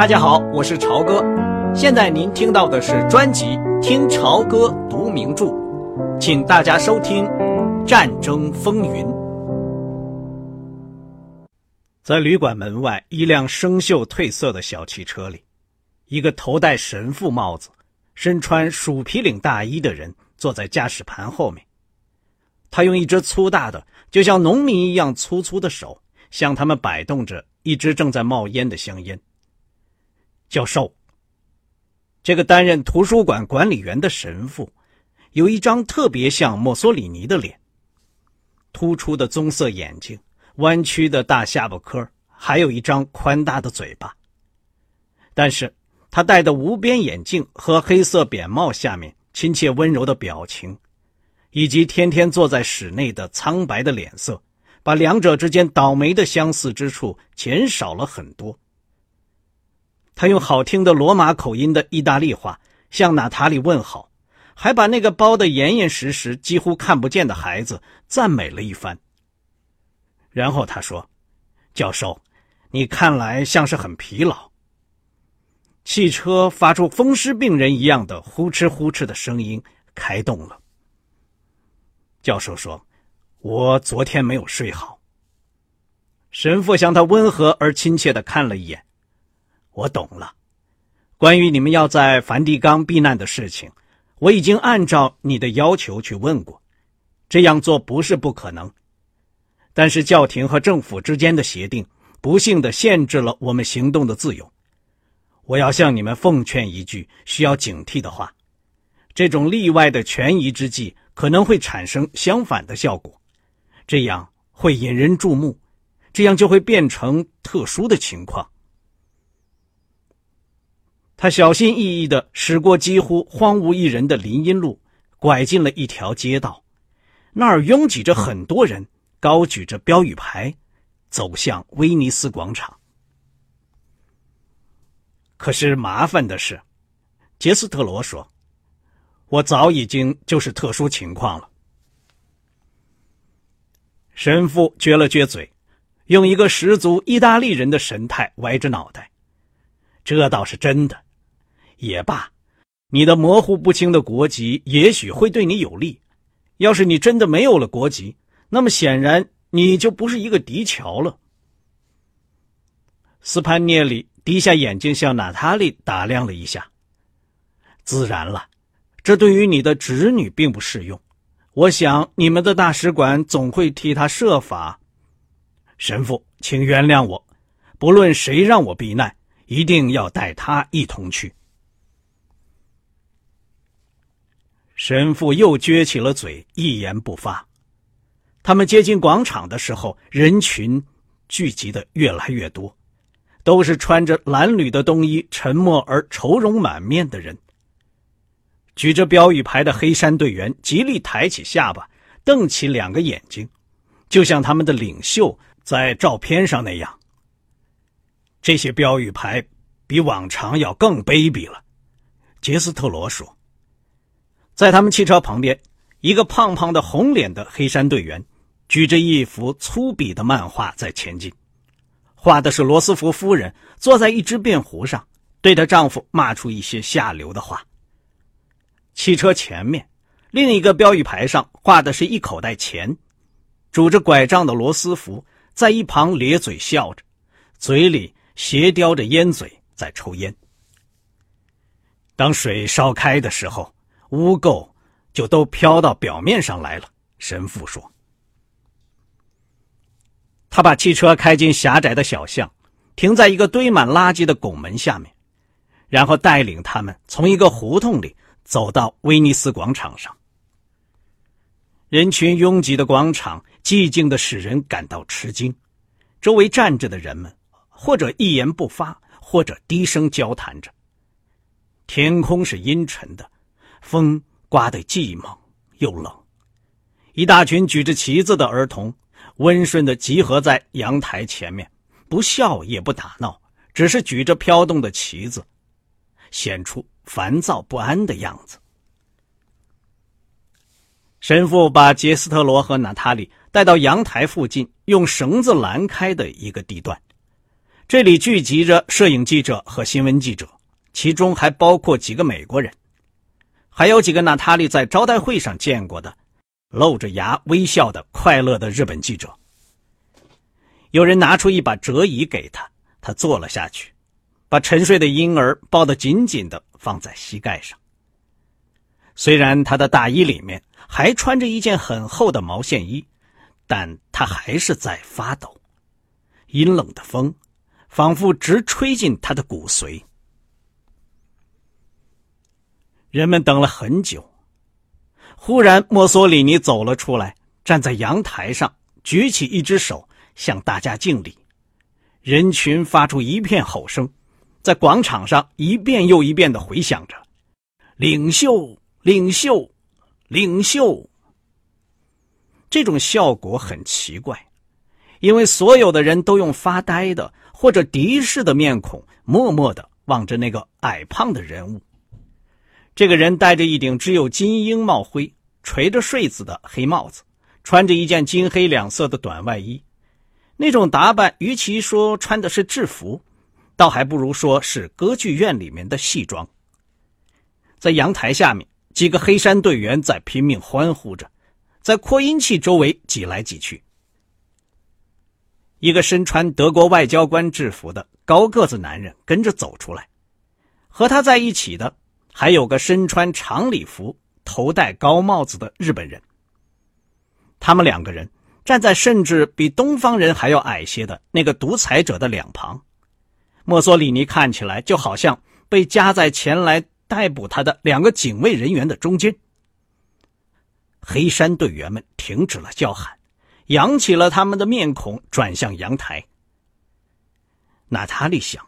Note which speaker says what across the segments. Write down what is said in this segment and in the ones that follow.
Speaker 1: 大家好，我是朝哥。现在您听到的是专辑《听朝歌读名著》，请大家收听《战争风云》。在旅馆门外一辆生锈褪色的小汽车里，一个头戴神父帽子、身穿鼠皮领大衣的人坐在驾驶盘后面。他用一只粗大的、就像农民一样粗粗的手，向他们摆动着一支正在冒烟的香烟。教授，这个担任图书馆管理员的神父，有一张特别像墨索里尼的脸，突出的棕色眼睛，弯曲的大下巴颏，还有一张宽大的嘴巴。但是他戴的无边眼镜和黑色扁帽下面亲切温柔的表情，以及天天坐在室内的苍白的脸色，把两者之间倒霉的相似之处减少了很多。他用好听的罗马口音的意大利话向娜塔莉问好，还把那个包得严严实实、几乎看不见的孩子赞美了一番。然后他说：“教授，你看来像是很疲劳。”汽车发出风湿病人一样的呼哧呼哧的声音，开动了。教授说：“我昨天没有睡好。”神父向他温和而亲切的看了一眼。我懂了，关于你们要在梵蒂冈避难的事情，我已经按照你的要求去问过，这样做不是不可能。但是教廷和政府之间的协定，不幸的限制了我们行动的自由。我要向你们奉劝一句需要警惕的话：这种例外的权宜之计可能会产生相反的效果，这样会引人注目，这样就会变成特殊的情况。他小心翼翼地驶过几乎荒无一人的林荫路，拐进了一条街道，那儿拥挤着很多人，高举着标语牌，走向威尼斯广场。可是麻烦的是，杰斯特罗说：“我早已经就是特殊情况了。”神父撅了撅嘴，用一个十足意大利人的神态歪着脑袋：“这倒是真的。”也罢，你的模糊不清的国籍也许会对你有利。要是你真的没有了国籍，那么显然你就不是一个迪乔了。斯潘涅里低下眼睛向娜塔莉打量了一下。自然了，这对于你的侄女并不适用。我想你们的大使馆总会替她设法。神父，请原谅我，不论谁让我避难，一定要带他一同去。神父又撅起了嘴，一言不发。他们接近广场的时候，人群聚集的越来越多，都是穿着蓝缕的冬衣、沉默而愁容满面的人。举着标语牌的黑山队员极力抬起下巴，瞪起两个眼睛，就像他们的领袖在照片上那样。这些标语牌比往常要更卑鄙了，杰斯特罗说。在他们汽车旁边，一个胖胖的、红脸的黑山队员，举着一幅粗鄙的漫画在前进，画的是罗斯福夫人坐在一只便壶上，对着丈夫骂出一些下流的话。汽车前面，另一个标语牌上画的是一口袋钱，拄着拐杖的罗斯福在一旁咧嘴笑着，嘴里斜叼着烟嘴在抽烟。当水烧开的时候。污垢就都飘到表面上来了。神父说：“他把汽车开进狭窄的小巷，停在一个堆满垃圾的拱门下面，然后带领他们从一个胡同里走到威尼斯广场上。人群拥挤的广场寂静的使人感到吃惊，周围站着的人们或者一言不发，或者低声交谈着。天空是阴沉的。”风刮得既猛又冷，一大群举着旗子的儿童温顺地集合在阳台前面，不笑也不打闹，只是举着飘动的旗子，显出烦躁不安的样子。神父把杰斯特罗和娜塔莉带到阳台附近用绳子拦开的一个地段，这里聚集着摄影记者和新闻记者，其中还包括几个美国人，还有几个娜塔莉在招待会上见过的，露着牙微笑的快乐的日本记者。有人拿出一把折椅给他，他坐了下去，把沉睡的婴儿抱得紧紧的放在膝盖上。虽然他的大衣里面还穿着一件很厚的毛线衣，但他还是在发抖，阴冷的风。仿佛直吹进他的骨髓。人们等了很久，忽然墨索里尼走了出来，站在阳台上，举起一只手向大家敬礼。人群发出一片吼声，在广场上一遍又一遍的回响着：“领袖，领袖，领袖。”这种效果很奇怪，因为所有的人都用发呆的。或者敌视的面孔，默默的望着那个矮胖的人物。这个人戴着一顶只有金鹰帽徽、垂着穗子的黑帽子，穿着一件金黑两色的短外衣。那种打扮，与其说穿的是制服，倒还不如说是歌剧院里面的戏装。在阳台下面，几个黑山队员在拼命欢呼着，在扩音器周围挤来挤去。一个身穿德国外交官制服的高个子男人跟着走出来，和他在一起的还有个身穿长礼服、头戴高帽子的日本人。他们两个人站在甚至比东方人还要矮些的那个独裁者的两旁，墨索里尼看起来就好像被夹在前来逮捕他的两个警卫人员的中间。黑山队员们停止了叫喊。扬起了他们的面孔，转向阳台。娜塔莉想，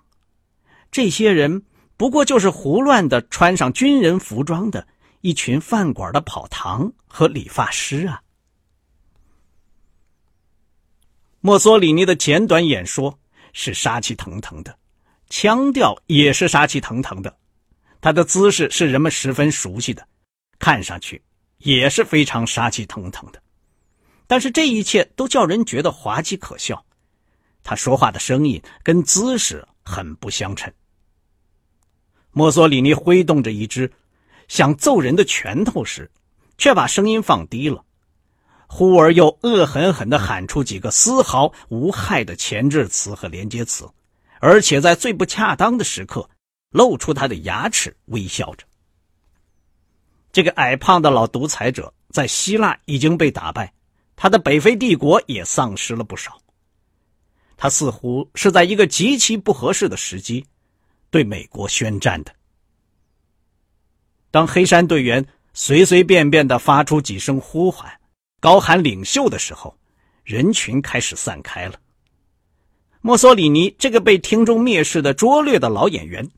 Speaker 1: 这些人不过就是胡乱的穿上军人服装的一群饭馆的跑堂和理发师啊。墨索里尼的简短演说是杀气腾腾的，腔调也是杀气腾腾的，他的姿势是人们十分熟悉的，看上去也是非常杀气腾腾的。但是这一切都叫人觉得滑稽可笑，他说话的声音跟姿势很不相称。墨索里尼挥动着一只想揍人的拳头时，却把声音放低了，忽而又恶狠狠地喊出几个丝毫无害的前置词和连接词，而且在最不恰当的时刻露出他的牙齿，微笑着。这个矮胖的老独裁者在希腊已经被打败。他的北非帝国也丧失了不少。他似乎是在一个极其不合适的时机，对美国宣战的。当黑山队员随随便便的发出几声呼唤，高喊“领袖”的时候，人群开始散开了。墨索里尼这个被听众蔑视的拙劣的老演员，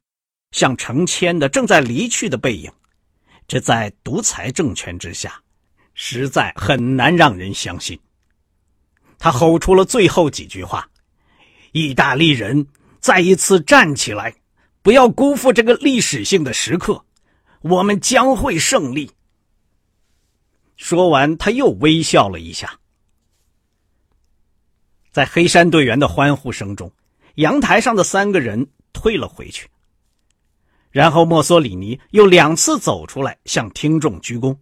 Speaker 1: 像成千的正在离去的背影，这在独裁政权之下。实在很难让人相信。他吼出了最后几句话：“意大利人，再一次站起来，不要辜负这个历史性的时刻，我们将会胜利。”说完，他又微笑了一下。在黑山队员的欢呼声中，阳台上的三个人退了回去。然后，墨索里尼又两次走出来，向听众鞠躬。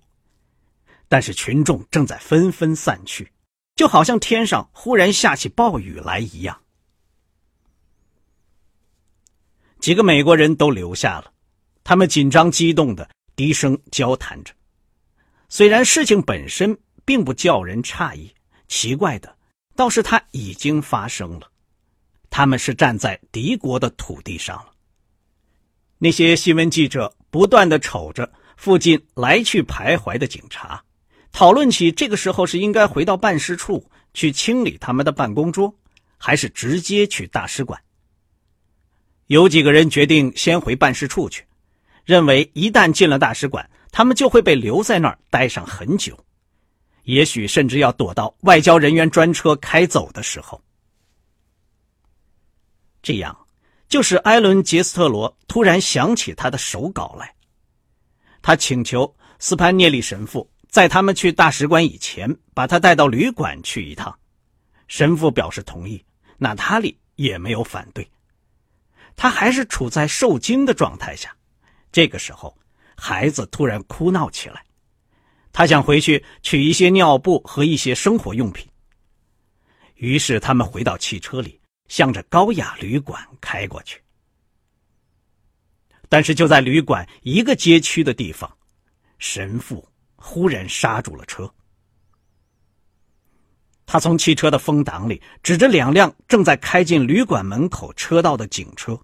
Speaker 1: 但是群众正在纷纷散去，就好像天上忽然下起暴雨来一样。几个美国人都留下了，他们紧张激动的低声交谈着。虽然事情本身并不叫人诧异，奇怪的倒是它已经发生了。他们是站在敌国的土地上了。那些新闻记者不断的瞅着附近来去徘徊的警察。讨论起这个时候是应该回到办事处去清理他们的办公桌，还是直接去大使馆。有几个人决定先回办事处去，认为一旦进了大使馆，他们就会被留在那儿待上很久，也许甚至要躲到外交人员专车开走的时候。这样，就使艾伦·杰斯特罗突然想起他的手稿来，他请求斯潘涅利神父。在他们去大使馆以前，把他带到旅馆去一趟。神父表示同意，娜塔莉也没有反对。他还是处在受惊的状态下。这个时候，孩子突然哭闹起来，他想回去取一些尿布和一些生活用品。于是他们回到汽车里，向着高雅旅馆开过去。但是就在旅馆一个街区的地方，神父忽然刹住了车。他从汽车的风挡里指着两辆正在开进旅馆门口车道的警车。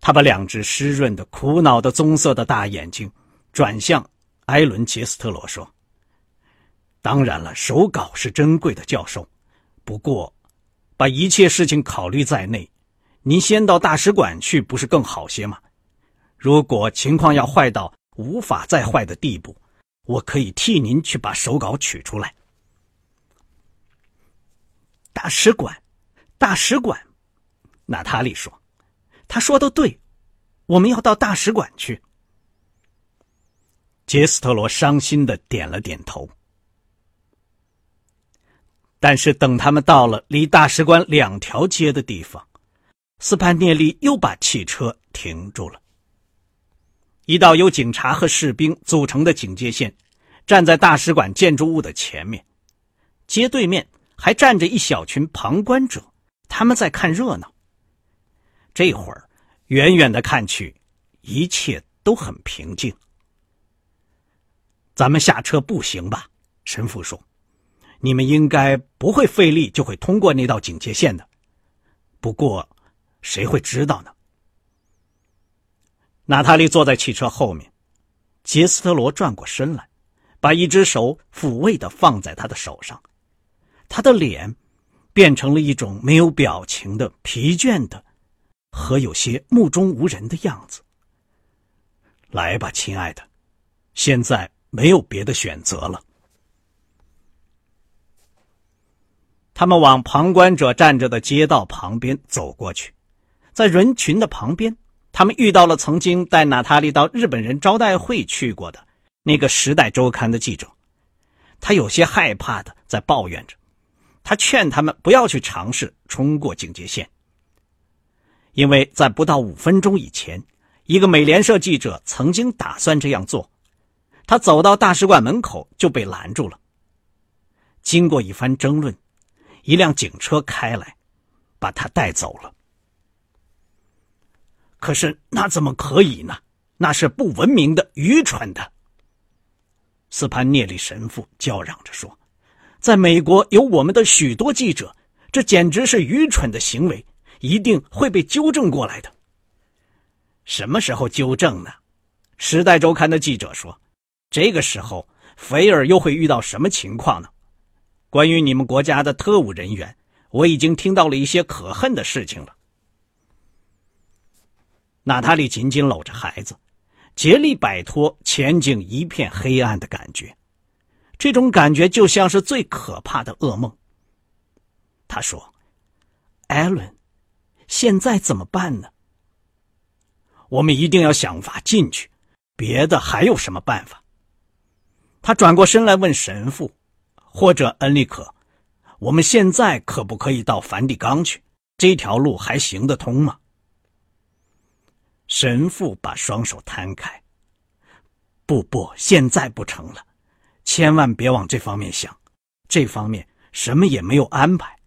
Speaker 1: 他把两只湿润的、苦恼的棕色的大眼睛转向埃伦·杰斯特罗，说：“当然了，手稿是珍贵的，教授。不过，把一切事情考虑在内，您先到大使馆去，不是更好些吗？如果情况要坏到无法再坏的地步，我可以替您去把手稿取出来。”大使馆，大使馆，娜塔莉说：“他说的对，我们要到大使馆去。”杰斯特罗伤心的点了点头。但是等他们到了离大使馆两条街的地方，斯潘涅利又把汽车停住了。一道由警察和士兵组成的警戒线，站在大使馆建筑物的前面，街对面。还站着一小群旁观者，他们在看热闹。这会儿，远远的看去，一切都很平静。咱们下车步行吧，神父说：“你们应该不会费力就会通过那道警戒线的。不过，谁会知道呢？”娜塔莉坐在汽车后面，杰斯特罗转过身来，把一只手抚慰的放在他的手上。他的脸变成了一种没有表情的、疲倦的和有些目中无人的样子。来吧，亲爱的，现在没有别的选择了。他们往旁观者站着的街道旁边走过去，在人群的旁边，他们遇到了曾经带娜塔莉到日本人招待会去过的那个《时代周刊》的记者。他有些害怕的在抱怨着。他劝他们不要去尝试冲过警戒线，因为在不到五分钟以前，一个美联社记者曾经打算这样做。他走到大使馆门口就被拦住了。经过一番争论，一辆警车开来，把他带走了。可是那怎么可以呢？那是不文明的、愚蠢的。斯潘涅利神父叫嚷着说。在美国有我们的许多记者，这简直是愚蠢的行为，一定会被纠正过来的。什么时候纠正呢？《时代周刊》的记者说：“这个时候，菲尔又会遇到什么情况呢？”关于你们国家的特务人员，我已经听到了一些可恨的事情了。娜塔莉紧紧搂着孩子，竭力摆脱前景一片黑暗的感觉。这种感觉就像是最可怕的噩梦。他说：“艾伦，现在怎么办呢？我们一定要想法进去，别的还有什么办法？”他转过身来问神父：“或者恩利可，我们现在可不可以到梵蒂冈去？这条路还行得通吗？”神父把双手摊开：“不不，现在不成了。”千万别往这方面想，这方面什么也没有安排。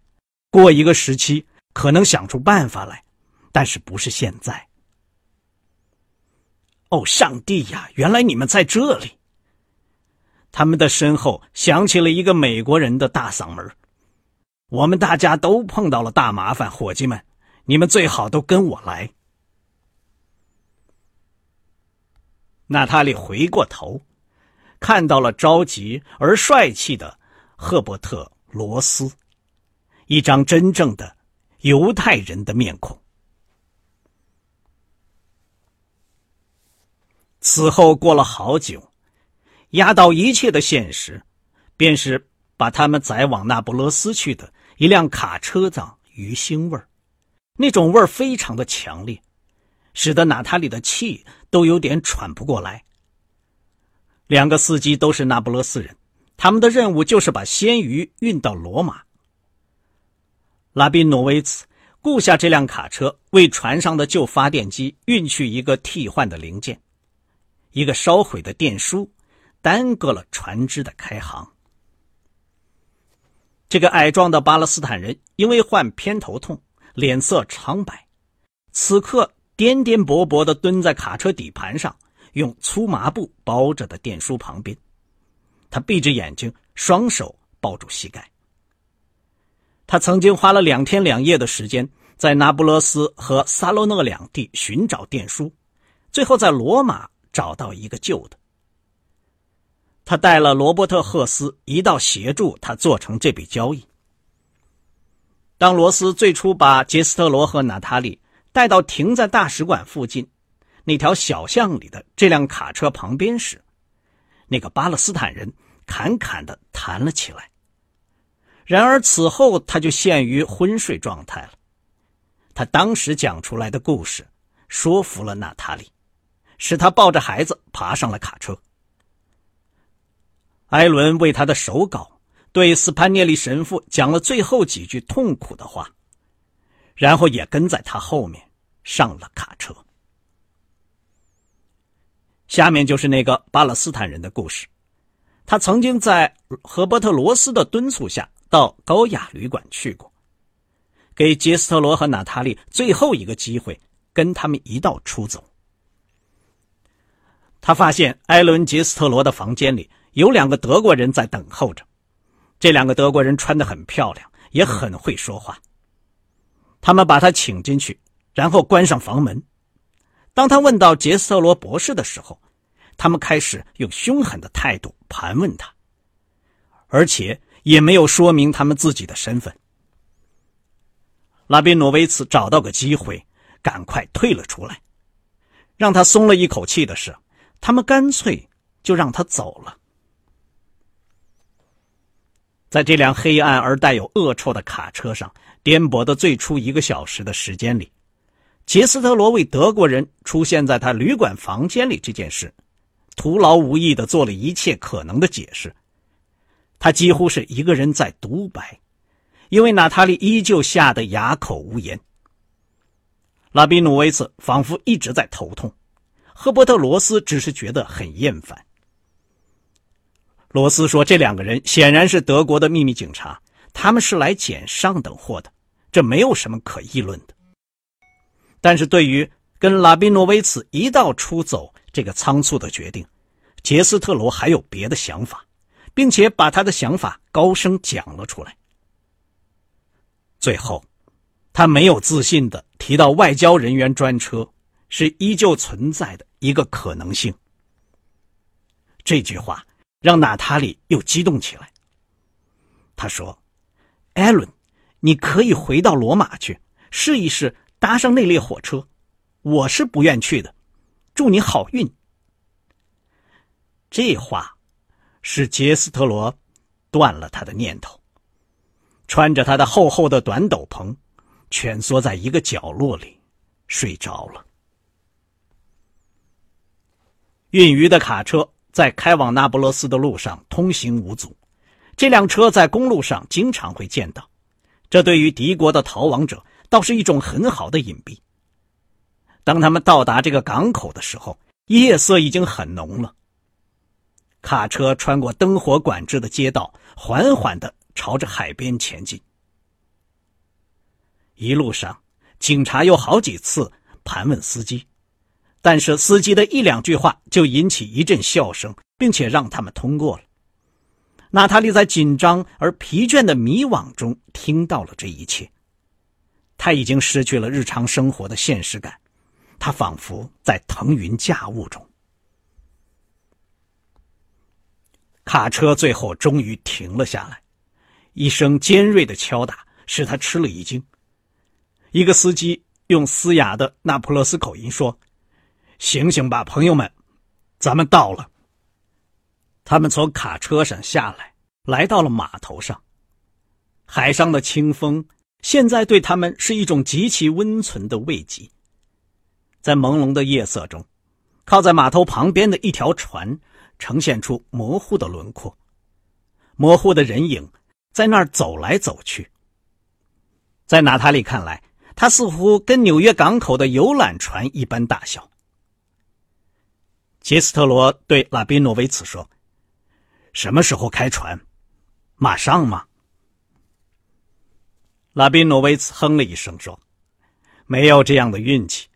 Speaker 1: 过一个时期可能想出办法来，但是不是现在。哦，上帝呀！原来你们在这里。他们的身后响起了一个美国人的大嗓门：“我们大家都碰到了大麻烦，伙计们，你们最好都跟我来。”娜塔莉回过头。看到了着急而帅气的赫伯特·罗斯，一张真正的犹太人的面孔。此后过了好久，压倒一切的现实，便是把他们载往那不勒斯去的一辆卡车的鱼腥味儿，那种味儿非常的强烈，使得娜塔莉的气都有点喘不过来。两个司机都是那不勒斯人，他们的任务就是把鲜鱼运到罗马。拉宾诺维茨雇下这辆卡车，为船上的旧发电机运去一个替换的零件，一个烧毁的电梳，耽搁了船只的开航。这个矮壮的巴勒斯坦人因为患偏头痛，脸色苍白，此刻颠颠簸簸地蹲在卡车底盘上，用粗麻布包着的电书旁边。他闭着眼睛，双手抱住膝盖。他曾经花了两天两夜的时间，在那不勒斯和萨洛诺两地寻找电书，最后在罗马找到一个旧的。他带了罗伯特·赫斯一道协助他做成这笔交易。当罗斯最初把杰斯特罗和娜塔莉带到停在大使馆附近那条小巷里的这辆卡车旁边时，那个巴勒斯坦人侃侃地谈了起来。然而此后他就陷于昏睡状态了。他当时讲出来的故事说服了娜塔莉，使他抱着孩子爬上了卡车。艾伦为他的手稿对斯潘涅利神父讲了最后几句痛苦的话，然后也跟在他后面上了卡车。下面就是那个巴勒斯坦人的故事，他曾经在赫伯特罗斯的敦促下。到高雅旅馆去过，给杰斯特罗和娜塔莉最后一个机会，跟他们一道出走。他发现艾伦·杰斯特罗的房间里有两个德国人在等候着，这两个德国人穿得很漂亮，也很会说话。他们把他请进去，然后关上房门。当他问到杰斯特罗博士的时候，他们开始用凶狠的态度盘问他，而且。也没有说明他们自己的身份。拉宾诺维茨找到个机会，赶快退了出来。让他松了一口气的是，他们干脆就让他走了。在这辆黑暗而带有恶臭的卡车上颠簸的最初一个小时的时间里，杰斯特罗为德国人出现在他旅馆房间里这件事，徒劳无益的做了一切可能的解释。他几乎是一个人在独白，因为娜塔莉依旧吓得哑口无言。拉比努维茨仿佛一直在头痛，赫伯特罗斯只是觉得很厌烦。罗斯说：“这两个人显然是德国的秘密警察，他们是来捡上等货的，这没有什么可议论的。”但是对于跟拉宾诺维茨一道出走这个仓促的决定，杰斯特罗还有别的想法。并且把他的想法高声讲了出来。最后，他没有自信的提到外交人员专车是依旧存在的一个可能性。这句话让娜塔莉又激动起来。他说：“艾伦，你可以回到罗马去试一试搭上那列火车，我是不愿去的。祝你好运。”这话。使杰斯特罗断了他的念头，穿着他的厚厚的短斗篷，蜷缩在一个角落里睡着了。运鱼的卡车在开往那不勒斯的路上通行无阻，这辆车在公路上经常会见到，这对于敌国的逃亡者倒是一种很好的隐蔽。当他们到达这个港口的时候，夜色已经很浓了。卡车穿过灯火管制的街道，缓缓的朝着海边前进。一路上，警察有好几次盘问司机，但是司机的一两句话就引起一阵笑声，并且让他们通过了。娜塔莉在紧张而疲倦的迷惘中听到了这一切，他已经失去了日常生活的现实感，他仿佛在腾云驾雾中。卡车最后终于停了下来，一声尖锐的敲打使他吃了一惊。一个司机用嘶哑的那不勒斯口音说：“醒醒吧，朋友们，咱们到了。”他们从卡车上下来，来到了码头上。海上的清风现在对他们是一种极其温存的慰藉。在朦胧的夜色中，靠在码头旁边的一条船。呈现出模糊的轮廓，模糊的人影在那儿走来走去。在娜塔莉看来，它似乎跟纽约港口的游览船一般大小。杰斯特罗对拉宾诺维茨说：“什么时候开船？马上吗？”拉宾诺维茨哼了一声说：“没有这样的运气，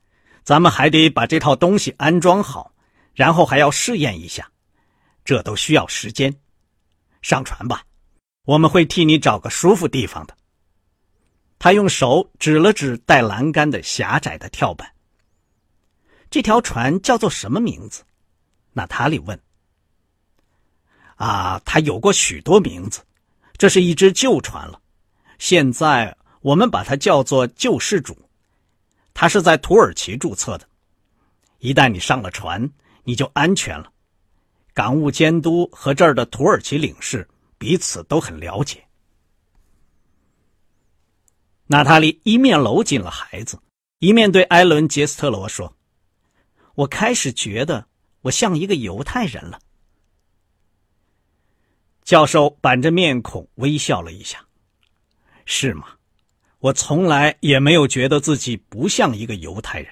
Speaker 1: 咱们还得把这套东西安装好，然后还要试验一下，这都需要时间。上船吧，我们会替你找个舒服地方的。”他用手指了指带栏杆的狭窄的跳板。这条船叫做什么名字？娜塔莉问。啊，它有过许多名字，这是一只旧船了。现在我们把它叫做救世主。它是在土耳其注册的。一旦你上了船，你就安全了。港务监督和这儿的土耳其领事彼此都很了解。娜塔莉一面搂紧了孩子，一面对艾伦·杰斯特罗说：“我开始觉得我像一个犹太人了。”教授板着面孔微笑了一下：“是吗？我从来也没有觉得自己不像一个犹太人。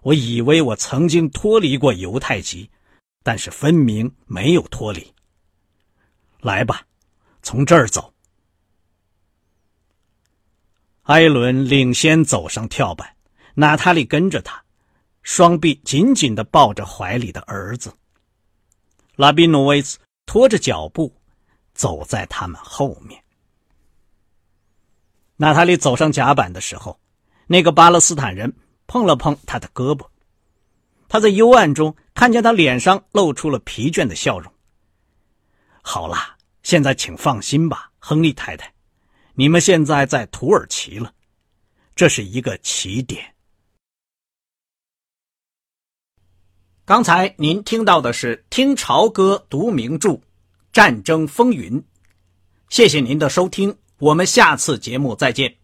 Speaker 1: 我以为我曾经脱离过犹太籍，但是分明没有脱离。来吧，从这儿走。”艾伦领先走上跳板，娜塔莉跟着他，双臂紧紧的抱着怀里的儿子。拉宾诺维茨拖着脚步走在他们后面。娜塔莉走上甲板的时候，那个巴勒斯坦人碰了碰他的胳膊，他在幽暗中看见他脸上露出了疲倦的笑容。好了，现在请放心吧，亨利太太。你们现在在土耳其了，这是一个起点。刚才您听到的是听潮歌读名著《战争风云》，谢谢您的收听，我们下次节目再见。